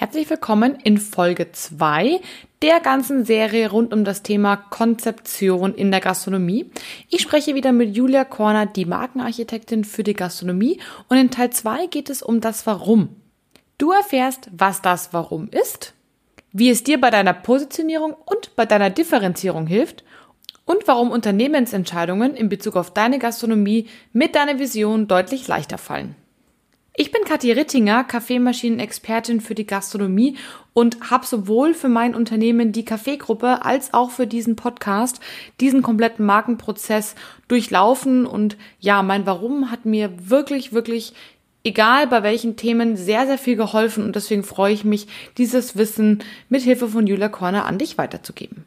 Herzlich willkommen in Folge 2 der ganzen Serie rund um das Thema Konzeption in der Gastronomie. Ich spreche wieder mit Julia Korner, die Markenarchitektin für die Gastronomie und in Teil 2 geht es um das Warum. Du erfährst, was das Warum ist, wie es dir bei deiner Positionierung und bei deiner Differenzierung hilft und warum Unternehmensentscheidungen in Bezug auf deine Gastronomie mit deiner Vision deutlich leichter fallen. Ich bin Kathi Rittinger, Kaffeemaschinen-Expertin für die Gastronomie und habe sowohl für mein Unternehmen die Kaffeegruppe als auch für diesen Podcast diesen kompletten Markenprozess durchlaufen und ja, mein Warum hat mir wirklich, wirklich egal bei welchen Themen sehr, sehr viel geholfen und deswegen freue ich mich, dieses Wissen mit Hilfe von Julia Korner an dich weiterzugeben.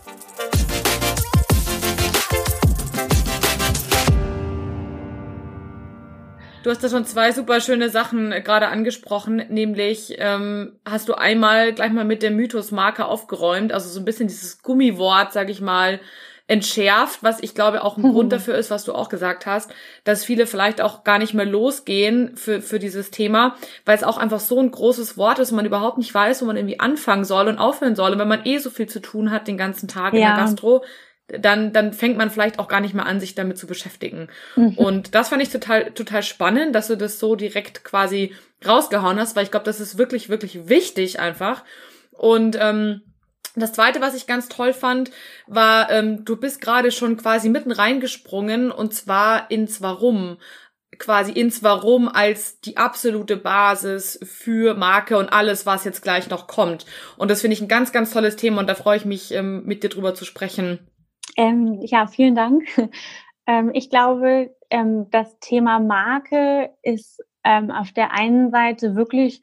Du hast da schon zwei super schöne Sachen äh, gerade angesprochen, nämlich ähm, hast du einmal gleich mal mit der Mythosmarke aufgeräumt, also so ein bisschen dieses Gummiwort, sag ich mal, entschärft, was ich glaube auch ein mhm. Grund dafür ist, was du auch gesagt hast, dass viele vielleicht auch gar nicht mehr losgehen für, für dieses Thema, weil es auch einfach so ein großes Wort ist und man überhaupt nicht weiß, wo man irgendwie anfangen soll und aufhören soll. Und wenn man eh so viel zu tun hat den ganzen Tag ja. in der Gastro, dann, dann fängt man vielleicht auch gar nicht mehr an, sich damit zu beschäftigen. Mhm. Und das fand ich total, total spannend, dass du das so direkt quasi rausgehauen hast, weil ich glaube, das ist wirklich, wirklich wichtig einfach. Und ähm, das zweite, was ich ganz toll fand, war, ähm, du bist gerade schon quasi mitten reingesprungen und zwar ins Warum quasi ins Warum als die absolute Basis für Marke und alles, was jetzt gleich noch kommt. Und das finde ich ein ganz, ganz tolles Thema und da freue ich mich, ähm, mit dir drüber zu sprechen. Ähm, ja, vielen Dank. Ähm, ich glaube, ähm, das Thema Marke ist ähm, auf der einen Seite wirklich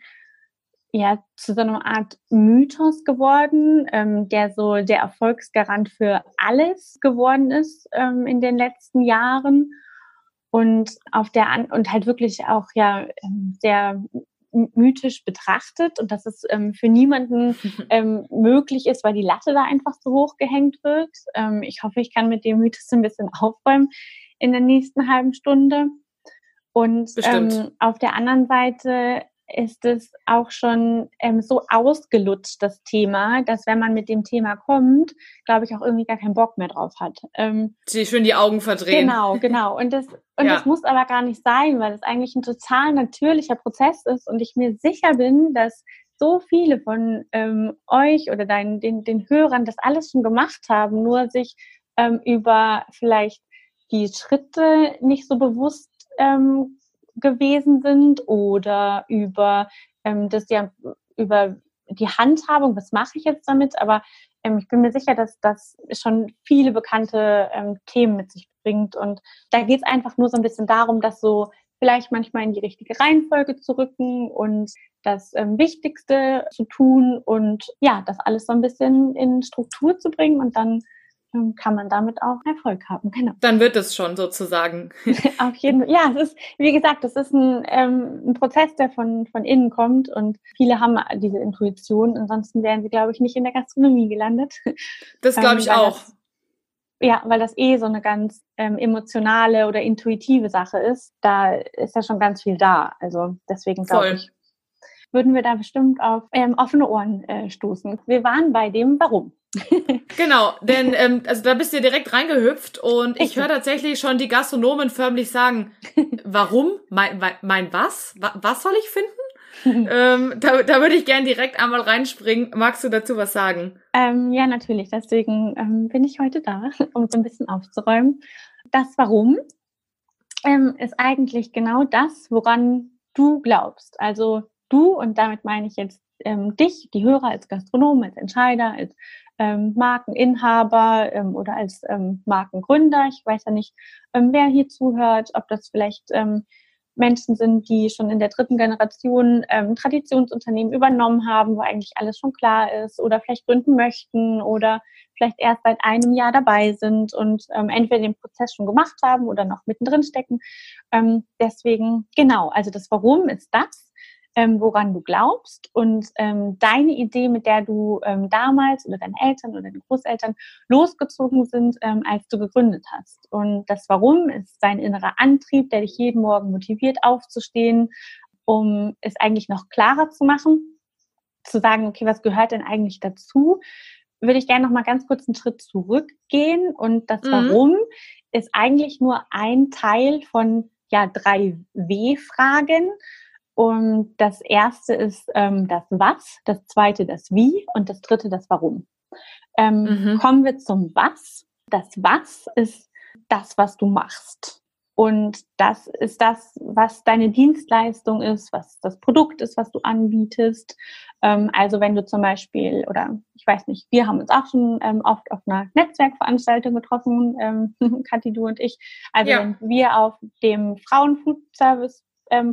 ja zu so einer Art Mythos geworden, ähm, der so der Erfolgsgarant für alles geworden ist ähm, in den letzten Jahren und auf der an und halt wirklich auch ja sehr mythisch betrachtet und dass es ähm, für niemanden ähm, möglich ist, weil die Latte da einfach so hoch gehängt wird. Ähm, ich hoffe, ich kann mit dem Mythos ein bisschen aufräumen in der nächsten halben Stunde. Und ähm, auf der anderen Seite ist es auch schon ähm, so ausgelutscht, das Thema, dass wenn man mit dem Thema kommt, glaube ich, auch irgendwie gar keinen Bock mehr drauf hat. Ähm, Sie schön die Augen verdrehen. Genau, genau. Und das, und ja. das muss aber gar nicht sein, weil es eigentlich ein total natürlicher Prozess ist und ich mir sicher bin, dass so viele von ähm, euch oder deinen, den, den Hörern das alles schon gemacht haben, nur sich ähm, über vielleicht die Schritte nicht so bewusst ähm, gewesen sind oder über ähm, das ja über die Handhabung, was mache ich jetzt damit, aber ähm, ich bin mir sicher, dass das schon viele bekannte ähm, Themen mit sich bringt. Und da geht es einfach nur so ein bisschen darum, dass so vielleicht manchmal in die richtige Reihenfolge zu rücken und das ähm, Wichtigste zu tun und ja, das alles so ein bisschen in Struktur zu bringen und dann kann man damit auch Erfolg haben. Genau. Dann wird es schon sozusagen. Auf jeden Fall. Ja, es ist, wie gesagt, es ist ein, ähm, ein Prozess, der von, von innen kommt und viele haben diese Intuition. Ansonsten wären sie, glaube ich, nicht in der Gastronomie gelandet. Das glaube ähm, ich ähm, auch. Das, ja, weil das eh so eine ganz ähm, emotionale oder intuitive Sache ist. Da ist ja schon ganz viel da. Also deswegen glaube ich, würden wir da bestimmt auf ähm, offene Ohren äh, stoßen. Wir waren bei dem Warum. genau, denn ähm, also da bist du direkt reingehüpft und ich höre tatsächlich schon die Gastronomen förmlich sagen, warum? Mein, mein was? Was soll ich finden? ähm, da, da würde ich gerne direkt einmal reinspringen. Magst du dazu was sagen? Ähm, ja, natürlich. Deswegen ähm, bin ich heute da, um so ein bisschen aufzuräumen. Das Warum ähm, ist eigentlich genau das, woran du glaubst. Also du, und damit meine ich jetzt ähm, dich, die Hörer als Gastronom, als Entscheider, als ähm, Markeninhaber ähm, oder als ähm, Markengründer. Ich weiß ja nicht, ähm, wer hier zuhört, ob das vielleicht ähm, Menschen sind, die schon in der dritten Generation ähm, Traditionsunternehmen übernommen haben, wo eigentlich alles schon klar ist oder vielleicht gründen möchten oder vielleicht erst seit einem Jahr dabei sind und ähm, entweder den Prozess schon gemacht haben oder noch mittendrin stecken. Ähm, deswegen, genau, also das Warum ist das ähm, woran du glaubst und ähm, deine Idee, mit der du ähm, damals oder deine Eltern oder deine Großeltern losgezogen sind, ähm, als du gegründet hast. Und das Warum ist dein innerer Antrieb, der dich jeden Morgen motiviert aufzustehen, um es eigentlich noch klarer zu machen, zu sagen, okay, was gehört denn eigentlich dazu? Würde ich gerne noch mal ganz kurz einen Schritt zurückgehen und das mhm. Warum ist eigentlich nur ein Teil von ja drei W-Fragen. Und das erste ist ähm, das Was, das zweite das Wie und das dritte das Warum. Ähm, mhm. Kommen wir zum Was. Das Was ist das, was du machst. Und das ist das, was deine Dienstleistung ist, was das Produkt ist, was du anbietest. Ähm, also wenn du zum Beispiel, oder ich weiß nicht, wir haben uns auch schon ähm, oft auf einer Netzwerkveranstaltung getroffen, ähm, Kathi, du und ich. Also ja. wenn wir auf dem Frauenfood Service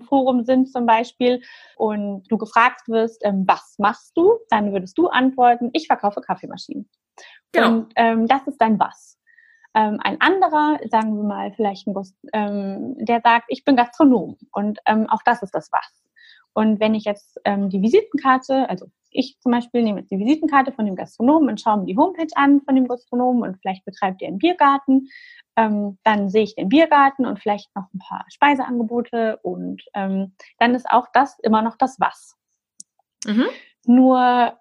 Forum sind zum Beispiel und du gefragt wirst, ähm, was machst du, dann würdest du antworten, ich verkaufe Kaffeemaschinen. Genau. Und ähm, das ist dein Was. Ähm, ein anderer, sagen wir mal vielleicht ein Bus, ähm, der sagt, ich bin Gastronom und ähm, auch das ist das Was. Und wenn ich jetzt ähm, die Visitenkarte, also ich zum Beispiel nehme jetzt die Visitenkarte von dem Gastronomen und schaue mir die Homepage an von dem Gastronomen und vielleicht betreibt er einen Biergarten, ähm, dann sehe ich den Biergarten und vielleicht noch ein paar Speiseangebote und ähm, dann ist auch das immer noch das Was. Mhm. Nur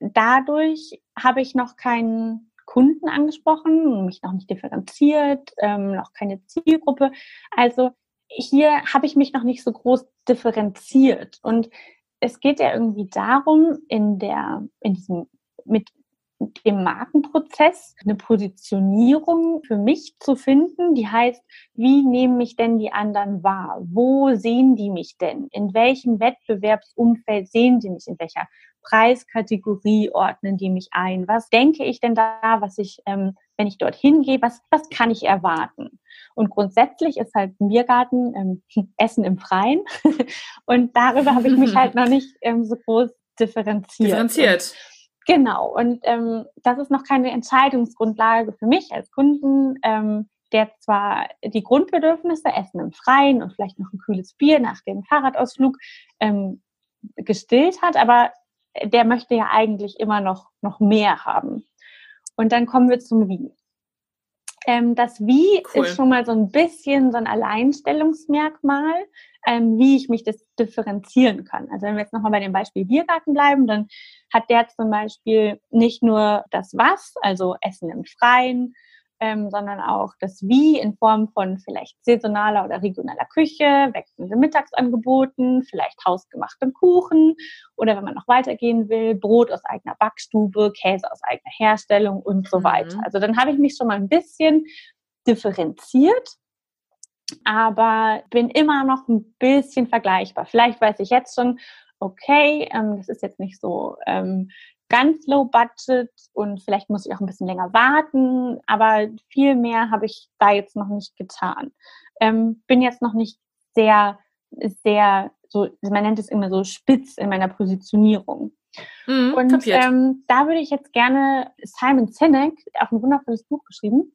dadurch habe ich noch keinen Kunden angesprochen, mich noch nicht differenziert, ähm, noch keine Zielgruppe. Also hier habe ich mich noch nicht so groß differenziert. Und es geht ja irgendwie darum, in der, in diesem, mit dem Markenprozess eine Positionierung für mich zu finden, die heißt, wie nehmen mich denn die anderen wahr? Wo sehen die mich denn? In welchem Wettbewerbsumfeld sehen die mich? In welcher Preiskategorie ordnen die mich ein? Was denke ich denn da, was ich, ähm, wenn ich dorthin gehe, was, was kann ich erwarten? Und grundsätzlich ist halt ein Biergarten ähm, Essen im Freien. Und darüber habe ich mich halt noch nicht ähm, so groß differenziert. Differenziert. Genau, und ähm, das ist noch keine Entscheidungsgrundlage für mich als Kunden, ähm, der zwar die Grundbedürfnisse, Essen im Freien und vielleicht noch ein kühles Bier nach dem Fahrradausflug ähm, gestillt hat, aber der möchte ja eigentlich immer noch, noch mehr haben. Und dann kommen wir zum Wie. Ähm, das Wie cool. ist schon mal so ein bisschen so ein Alleinstellungsmerkmal, ähm, wie ich mich das differenzieren kann. Also wenn wir jetzt nochmal bei dem Beispiel Biergarten bleiben, dann hat der zum Beispiel nicht nur das Was, also Essen im Freien, ähm, sondern auch das Wie in Form von vielleicht saisonaler oder regionaler Küche, wechselnden Mittagsangeboten, vielleicht hausgemachtem Kuchen oder wenn man noch weitergehen will, Brot aus eigener Backstube, Käse aus eigener Herstellung und so mhm. weiter. Also dann habe ich mich schon mal ein bisschen differenziert, aber bin immer noch ein bisschen vergleichbar. Vielleicht weiß ich jetzt schon, okay, ähm, das ist jetzt nicht so ähm, ganz low budget und vielleicht muss ich auch ein bisschen länger warten, aber viel mehr habe ich da jetzt noch nicht getan. Ähm, bin jetzt noch nicht sehr, sehr, so, man nennt es immer so spitz in meiner Positionierung. Mhm, und ähm, da würde ich jetzt gerne Simon Sinek, auch ein wundervolles Buch geschrieben,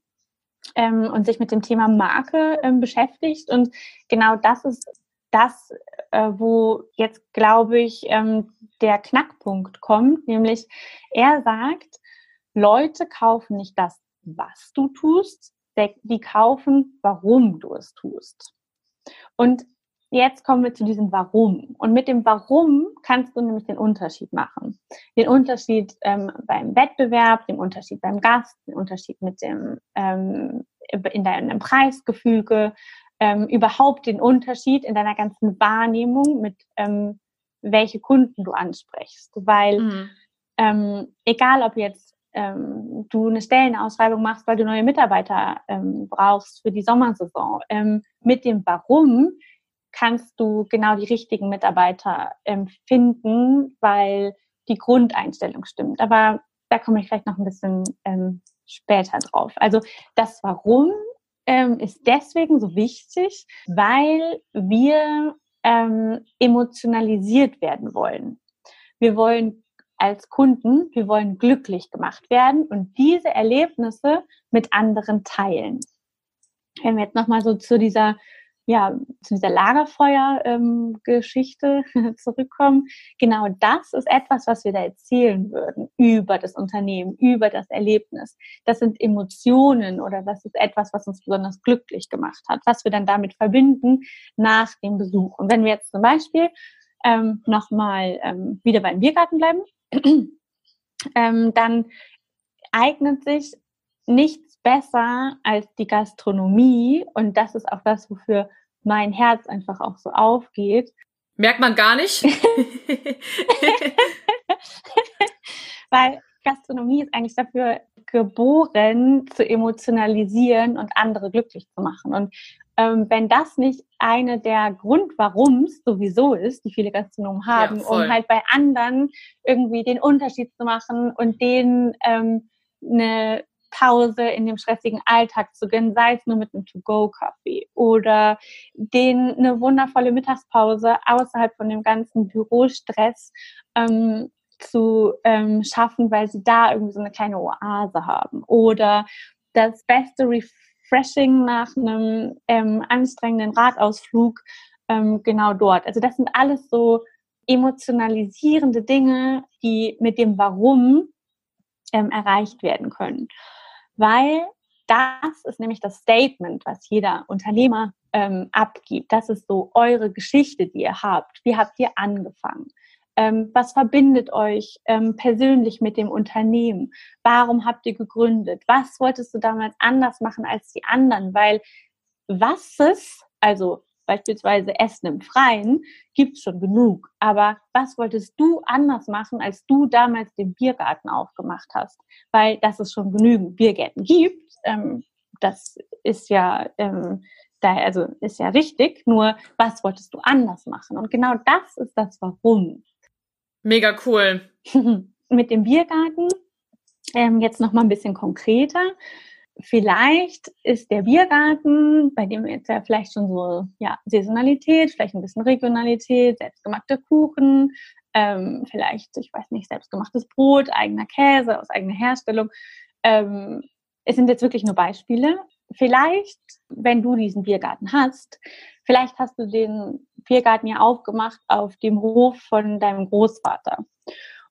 ähm, und sich mit dem Thema Marke ähm, beschäftigt. Und genau das ist das, äh, wo jetzt, glaube ich, ähm, der Knackpunkt kommt, nämlich er sagt, Leute kaufen nicht das, was du tust, die kaufen, warum du es tust. Und jetzt kommen wir zu diesem Warum. Und mit dem Warum kannst du nämlich den Unterschied machen. Den Unterschied ähm, beim Wettbewerb, den Unterschied beim Gast, den Unterschied mit dem ähm, in deinem Preisgefüge, ähm, überhaupt den Unterschied in deiner ganzen Wahrnehmung mit ähm, welche Kunden du ansprichst. Weil mhm. ähm, egal ob jetzt ähm, du eine Stellenausschreibung machst, weil du neue Mitarbeiter ähm, brauchst für die Sommersaison, ähm, mit dem Warum kannst du genau die richtigen Mitarbeiter ähm, finden, weil die Grundeinstellung stimmt. Aber da komme ich vielleicht noch ein bisschen ähm, später drauf. Also das Warum ähm, ist deswegen so wichtig, weil wir ähm, emotionalisiert werden wollen. Wir wollen als Kunden, wir wollen glücklich gemacht werden und diese Erlebnisse mit anderen teilen. Wenn wir jetzt nochmal so zu dieser ja, zu dieser Lagerfeuer-Geschichte ähm, zurückkommen. Genau das ist etwas, was wir da erzählen würden über das Unternehmen, über das Erlebnis. Das sind Emotionen oder das ist etwas, was uns besonders glücklich gemacht hat, was wir dann damit verbinden nach dem Besuch. Und wenn wir jetzt zum Beispiel ähm, nochmal ähm, wieder beim Biergarten bleiben, ähm, dann eignet sich nichts besser als die Gastronomie und das ist auch das, wofür mein Herz einfach auch so aufgeht. Merkt man gar nicht. Weil Gastronomie ist eigentlich dafür geboren, zu emotionalisieren und andere glücklich zu machen. Und ähm, wenn das nicht eine der Grund, warums sowieso ist, die viele Gastronomen haben, ja, um halt bei anderen irgendwie den Unterschied zu machen und denen ähm, eine Pause in dem stressigen Alltag zu gönnen, sei es nur mit einem To-Go-Kaffee oder den eine wundervolle Mittagspause außerhalb von dem ganzen Bürostress ähm, zu ähm, schaffen, weil sie da irgendwie so eine kleine Oase haben oder das beste Refreshing nach einem ähm, anstrengenden Radausflug ähm, genau dort. Also das sind alles so emotionalisierende Dinge, die mit dem Warum ähm, erreicht werden können weil das ist nämlich das Statement, was jeder Unternehmer ähm, abgibt. Das ist so eure Geschichte, die ihr habt. Wie habt ihr angefangen? Ähm, was verbindet euch ähm, persönlich mit dem Unternehmen? Warum habt ihr gegründet? Was wolltest du damals anders machen als die anderen? Weil was es, also beispielsweise Essen im Freien, gibt es schon genug. Aber was wolltest du anders machen, als du damals den Biergarten aufgemacht hast? Weil das es schon genügend Biergärten gibt. Ähm, das ist ja, ähm, da, also ist ja richtig. Nur was wolltest du anders machen? Und genau das ist das Warum. Mega cool. Mit dem Biergarten ähm, jetzt noch mal ein bisschen konkreter vielleicht ist der Biergarten, bei dem jetzt ja vielleicht schon so ja, Saisonalität, vielleicht ein bisschen Regionalität, selbstgemachte Kuchen, ähm, vielleicht, ich weiß nicht, selbstgemachtes Brot, eigener Käse aus eigener Herstellung. Ähm, es sind jetzt wirklich nur Beispiele. Vielleicht, wenn du diesen Biergarten hast, vielleicht hast du den Biergarten ja aufgemacht auf dem Hof von deinem Großvater.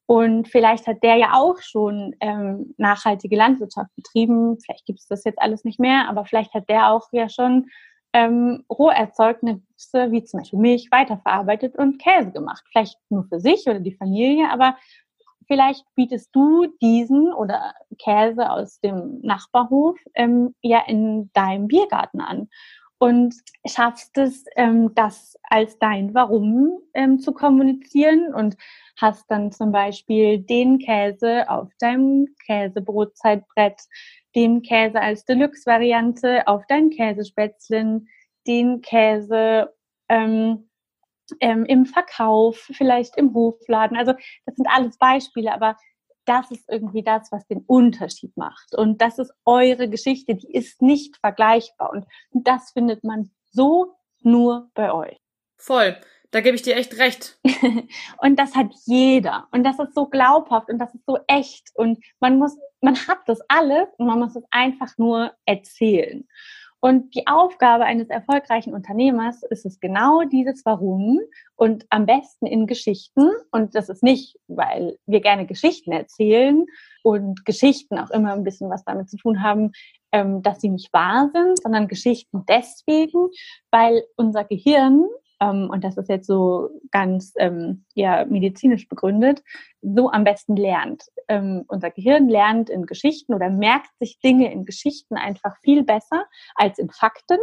Und vielleicht hat der ja auch schon ähm, nachhaltige Landwirtschaft betrieben. Vielleicht gibt es das jetzt alles nicht mehr, aber vielleicht hat der auch ja schon ähm, Roherzeugnisse wie zum Beispiel Milch weiterverarbeitet und Käse gemacht. Vielleicht nur für sich oder die Familie, aber vielleicht bietest du diesen oder Käse aus dem Nachbarhof ähm, ja in deinem Biergarten an und schaffst es, ähm, das als dein Warum ähm, zu kommunizieren und hast dann zum Beispiel den Käse auf deinem Käsebrotzeitbrett, den Käse als Deluxe-Variante auf dein Käsespätzlen, den Käse ähm, ähm, im Verkauf, vielleicht im Hofladen. Also das sind alles Beispiele, aber das ist irgendwie das, was den Unterschied macht. Und das ist eure Geschichte, die ist nicht vergleichbar. Und das findet man so nur bei euch. Voll. Da gebe ich dir echt recht. und das hat jeder. Und das ist so glaubhaft und das ist so echt. Und man muss, man hat das alles und man muss es einfach nur erzählen. Und die Aufgabe eines erfolgreichen Unternehmers ist es genau dieses Warum und am besten in Geschichten. Und das ist nicht, weil wir gerne Geschichten erzählen und Geschichten auch immer ein bisschen was damit zu tun haben, ähm, dass sie nicht wahr sind, sondern Geschichten deswegen, weil unser Gehirn ähm, und das ist jetzt so ganz ähm, ja, medizinisch begründet, so am besten lernt. Ähm, unser Gehirn lernt in Geschichten oder merkt sich Dinge in Geschichten einfach viel besser als in Fakten.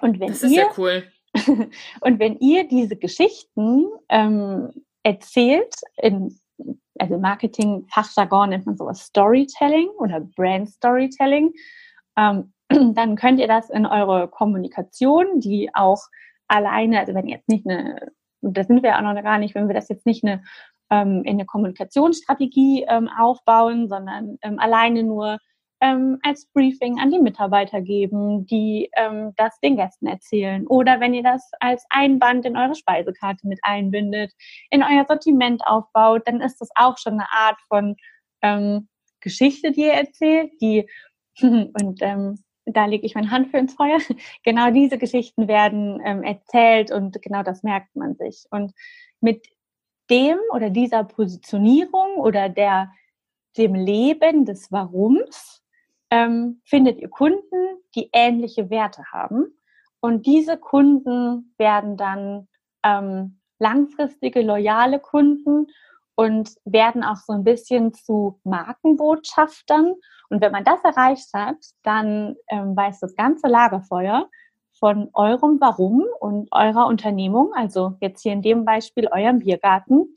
Und wenn das ist ihr, ja cool. und wenn ihr diese Geschichten ähm, erzählt, in, also im Marketing-Fachjargon nennt man sowas Storytelling oder Brand Storytelling, ähm, dann könnt ihr das in eure Kommunikation, die auch alleine, also wenn jetzt nicht eine, da sind wir auch noch gar nicht, wenn wir das jetzt nicht eine, ähm, in eine Kommunikationsstrategie ähm, aufbauen, sondern ähm, alleine nur ähm, als Briefing an die Mitarbeiter geben, die ähm, das den Gästen erzählen. Oder wenn ihr das als Einband in eure Speisekarte mit einbindet, in euer Sortiment aufbaut, dann ist das auch schon eine Art von ähm, Geschichte, die ihr erzählt, die und ähm, da lege ich meine Hand für ins Feuer. Genau diese Geschichten werden ähm, erzählt und genau das merkt man sich. Und mit dem oder dieser Positionierung oder der, dem Leben des Warums ähm, findet ihr Kunden, die ähnliche Werte haben. Und diese Kunden werden dann ähm, langfristige, loyale Kunden und werden auch so ein bisschen zu Markenbotschaftern. Und wenn man das erreicht hat, dann ähm, weiß das ganze Lagerfeuer von eurem Warum und eurer Unternehmung, also jetzt hier in dem Beispiel eurem Biergarten.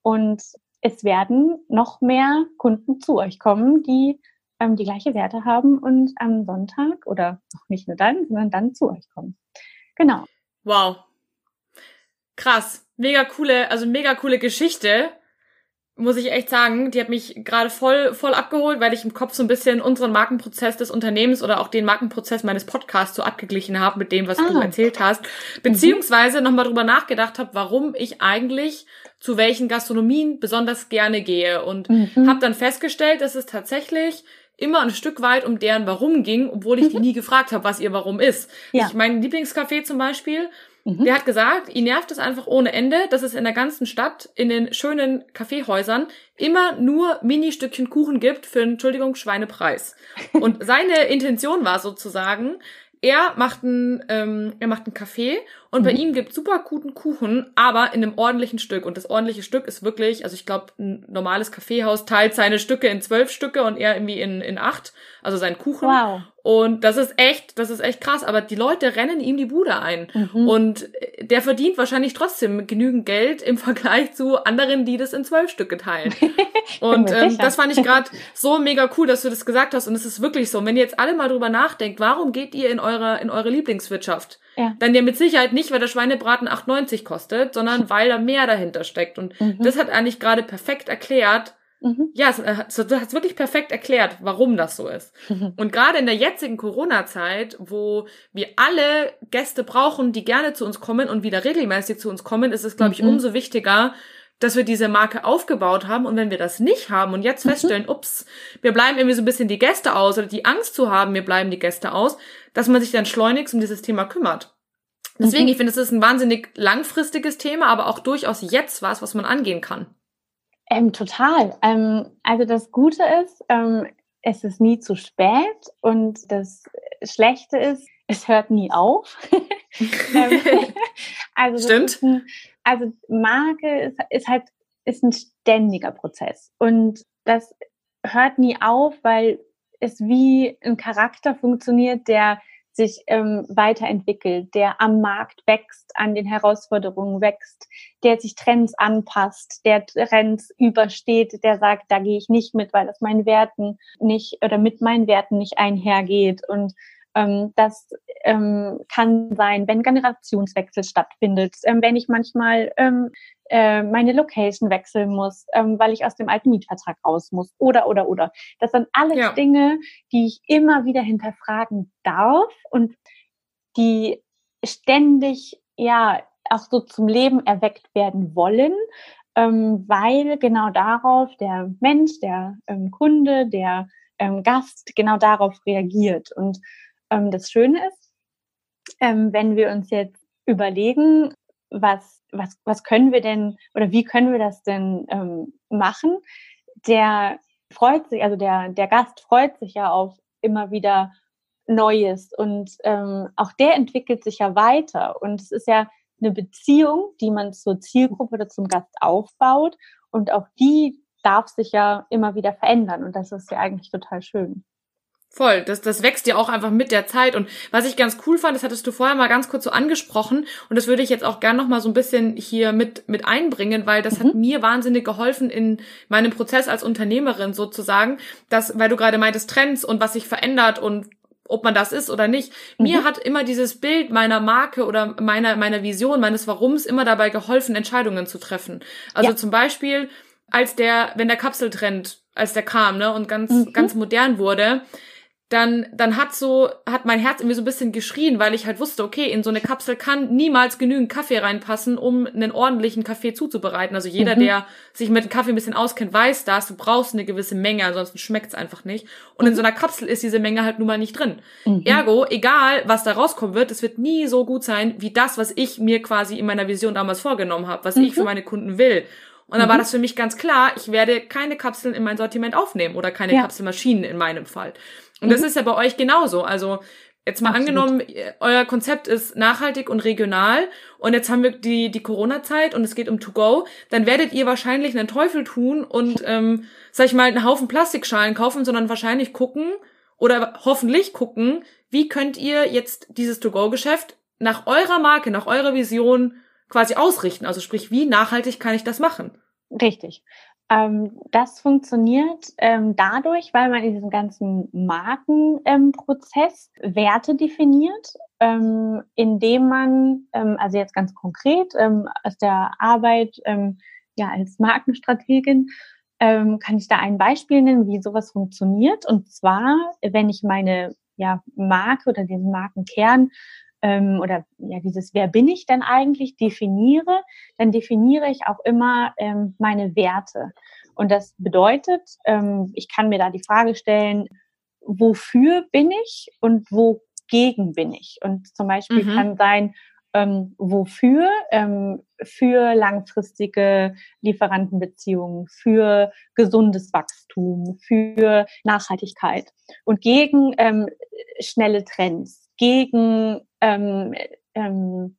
Und es werden noch mehr Kunden zu euch kommen, die ähm, die gleiche Werte haben und am Sonntag oder auch nicht nur dann, sondern dann zu euch kommen. Genau. Wow. Krass. Mega coole, also mega coole Geschichte muss ich echt sagen, die hat mich gerade voll, voll abgeholt, weil ich im Kopf so ein bisschen unseren Markenprozess des Unternehmens oder auch den Markenprozess meines Podcasts so abgeglichen habe mit dem, was ah. du erzählt hast. Beziehungsweise mhm. nochmal drüber nachgedacht habe, warum ich eigentlich zu welchen Gastronomien besonders gerne gehe. Und mhm. habe dann festgestellt, dass es tatsächlich immer ein Stück weit um deren Warum ging, obwohl ich mhm. die nie gefragt habe, was ihr Warum ist. Ja. Ich, mein Lieblingscafé zum Beispiel, Mhm. Der hat gesagt, ihn nervt es einfach ohne Ende, dass es in der ganzen Stadt, in den schönen Kaffeehäusern, immer nur Mini-Stückchen Kuchen gibt für einen, Entschuldigung, Schweinepreis. Und seine Intention war sozusagen, er macht einen, ähm, er macht einen Kaffee und mhm. bei ihm gibt super guten Kuchen, aber in einem ordentlichen Stück. Und das ordentliche Stück ist wirklich, also ich glaube, ein normales Kaffeehaus teilt seine Stücke in zwölf Stücke und er irgendwie in, in acht, also sein Kuchen. Wow. Und das ist echt, das ist echt krass. Aber die Leute rennen ihm die Bude ein. Mhm. Und der verdient wahrscheinlich trotzdem genügend Geld im Vergleich zu anderen, die das in zwölf Stücke teilen. und ähm, das fand ich gerade so mega cool, dass du das gesagt hast. Und es ist wirklich so. wenn ihr jetzt alle mal drüber nachdenkt, warum geht ihr in eure, in eure Lieblingswirtschaft? Ja. Dann ja mit Sicherheit nicht, weil der Schweinebraten 8,90 kostet, sondern weil da mehr dahinter steckt. Und mhm. das hat eigentlich gerade perfekt erklärt, Mhm. Ja, es, du hast wirklich perfekt erklärt, warum das so ist. Und gerade in der jetzigen Corona-Zeit, wo wir alle Gäste brauchen, die gerne zu uns kommen und wieder regelmäßig zu uns kommen, ist es, glaube ich, mhm. umso wichtiger, dass wir diese Marke aufgebaut haben. Und wenn wir das nicht haben und jetzt mhm. feststellen, ups, wir bleiben irgendwie so ein bisschen die Gäste aus oder die Angst zu haben, wir bleiben die Gäste aus, dass man sich dann schleunigst um dieses Thema kümmert. Deswegen, mhm. ich finde, es ist ein wahnsinnig langfristiges Thema, aber auch durchaus jetzt was, was man angehen kann. Ähm, total. Ähm, also das Gute ist, ähm, es ist nie zu spät und das Schlechte ist, es hört nie auf. Ähm, also Stimmt. Ein, also Marke ist, ist halt ist ein ständiger Prozess und das hört nie auf, weil es wie ein Charakter funktioniert, der sich ähm, weiterentwickelt, der am Markt wächst, an den Herausforderungen wächst, der sich Trends anpasst, der Trends übersteht, der sagt, da gehe ich nicht mit, weil das meinen Werten nicht oder mit meinen Werten nicht einhergeht. Und ähm, das ähm, kann sein, wenn Generationswechsel stattfindet, ähm, wenn ich manchmal ähm, äh, meine Location wechseln muss, ähm, weil ich aus dem alten Mietvertrag raus muss oder oder oder. Das sind alles ja. Dinge, die ich immer wieder hinterfragen darf und die ständig ja auch so zum Leben erweckt werden wollen, ähm, weil genau darauf der Mensch, der Kunde, der Gast genau darauf reagiert. Und ähm, das Schöne ist, ähm, wenn wir uns jetzt überlegen, was, was, was können wir denn oder wie können wir das denn ähm, machen, der freut sich, also der, der Gast freut sich ja auf immer wieder Neues und ähm, auch der entwickelt sich ja weiter und es ist ja eine Beziehung, die man zur Zielgruppe oder zum Gast aufbaut und auch die darf sich ja immer wieder verändern und das ist ja eigentlich total schön. Voll, das, das wächst ja auch einfach mit der Zeit. Und was ich ganz cool fand, das hattest du vorher mal ganz kurz so angesprochen. Und das würde ich jetzt auch gern noch mal so ein bisschen hier mit, mit einbringen, weil das mhm. hat mir wahnsinnig geholfen in meinem Prozess als Unternehmerin sozusagen, dass, weil du gerade meintest, Trends und was sich verändert und ob man das ist oder nicht. Mhm. Mir hat immer dieses Bild meiner Marke oder meiner, meiner Vision, meines Warums immer dabei geholfen, Entscheidungen zu treffen. Also ja. zum Beispiel, als der, wenn der Kapseltrend als der kam, ne, und ganz, mhm. ganz modern wurde, dann, dann hat so, hat mein Herz irgendwie so ein bisschen geschrien, weil ich halt wusste, okay, in so eine Kapsel kann niemals genügend Kaffee reinpassen, um einen ordentlichen Kaffee zuzubereiten. Also jeder, mhm. der sich mit dem Kaffee ein bisschen auskennt, weiß das, du brauchst eine gewisse Menge, ansonsten schmeckt's einfach nicht. Und mhm. in so einer Kapsel ist diese Menge halt nun mal nicht drin. Mhm. Ergo, egal, was da rauskommen wird, es wird nie so gut sein, wie das, was ich mir quasi in meiner Vision damals vorgenommen habe, was ich für mhm. meine Kunden will. Und dann war mhm. das für mich ganz klar, ich werde keine Kapseln in mein Sortiment aufnehmen oder keine ja. Kapselmaschinen in meinem Fall. Und mhm. das ist ja bei euch genauso. Also Jetzt mal Absolut. angenommen, euer Konzept ist nachhaltig und regional und jetzt haben wir die, die Corona-Zeit und es geht um To-Go, dann werdet ihr wahrscheinlich einen Teufel tun und, ähm, sag ich mal, einen Haufen Plastikschalen kaufen, sondern wahrscheinlich gucken oder hoffentlich gucken, wie könnt ihr jetzt dieses To-Go-Geschäft nach eurer Marke, nach eurer Vision quasi ausrichten. Also sprich, wie nachhaltig kann ich das machen? Richtig. Ähm, das funktioniert ähm, dadurch, weil man in diesem ganzen Markenprozess ähm, Werte definiert, ähm, indem man, ähm, also jetzt ganz konkret ähm, aus der Arbeit ja als Markenstrategin, kann ich da ein Beispiel nennen, wie sowas funktioniert. Und zwar, wenn ich meine ja, Marke oder diesen Markenkern ähm, oder ja dieses Wer bin ich denn eigentlich definiere, dann definiere ich auch immer ähm, meine Werte. Und das bedeutet, ähm, ich kann mir da die Frage stellen, wofür bin ich und wogegen bin ich? Und zum Beispiel mhm. kann sein, ähm, wofür? Ähm, für langfristige Lieferantenbeziehungen, für gesundes Wachstum, für Nachhaltigkeit und gegen ähm, schnelle Trends, gegen ähm, ähm,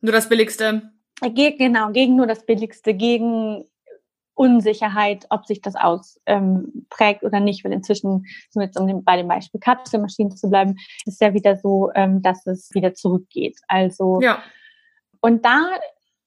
nur das Billigste. Ge genau, gegen nur das Billigste, gegen Unsicherheit, ob sich das ausprägt ähm, oder nicht, weil inzwischen, jetzt um den, bei dem Beispiel Kapselmaschinen zu bleiben, ist ja wieder so, ähm, dass es wieder zurückgeht. Also ja. und da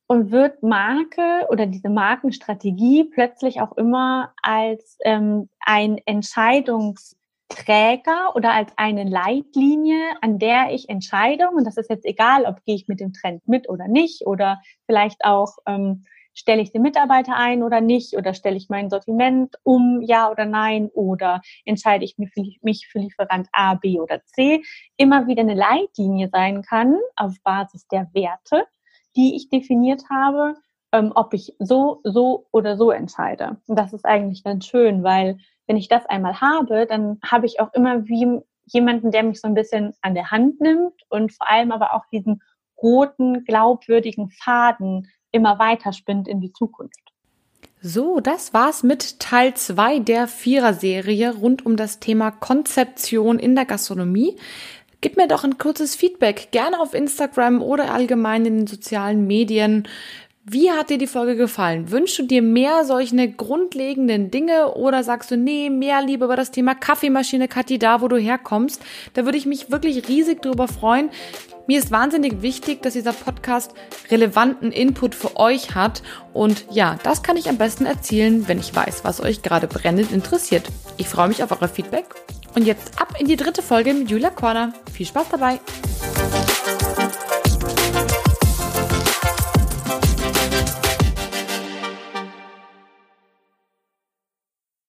und wird Marke oder diese Markenstrategie plötzlich auch immer als ähm, ein Entscheidungs Träger oder als eine Leitlinie, an der ich entscheide, und das ist jetzt egal, ob gehe ich mit dem Trend mit oder nicht, oder vielleicht auch ähm, stelle ich den Mitarbeiter ein oder nicht, oder stelle ich mein Sortiment um, ja oder nein, oder entscheide ich mich für, mich für Lieferant A, B oder C, immer wieder eine Leitlinie sein kann auf Basis der Werte, die ich definiert habe, ähm, ob ich so, so oder so entscheide. Und das ist eigentlich ganz schön, weil wenn ich das einmal habe, dann habe ich auch immer wie jemanden, der mich so ein bisschen an der Hand nimmt und vor allem aber auch diesen roten, glaubwürdigen Faden immer weiter spinnt in die Zukunft. So, das war's mit Teil 2 der Vierer-Serie rund um das Thema Konzeption in der Gastronomie. Gib mir doch ein kurzes Feedback, gerne auf Instagram oder allgemein in den sozialen Medien. Wie hat dir die Folge gefallen? Wünschst du dir mehr solche grundlegenden Dinge oder sagst du, nee, mehr Liebe über das Thema Kaffeemaschine, Kathi, da wo du herkommst? Da würde ich mich wirklich riesig drüber freuen. Mir ist wahnsinnig wichtig, dass dieser Podcast relevanten Input für euch hat. Und ja, das kann ich am besten erzielen, wenn ich weiß, was euch gerade brennend interessiert. Ich freue mich auf euer Feedback. Und jetzt ab in die dritte Folge mit Julia Corner. Viel Spaß dabei!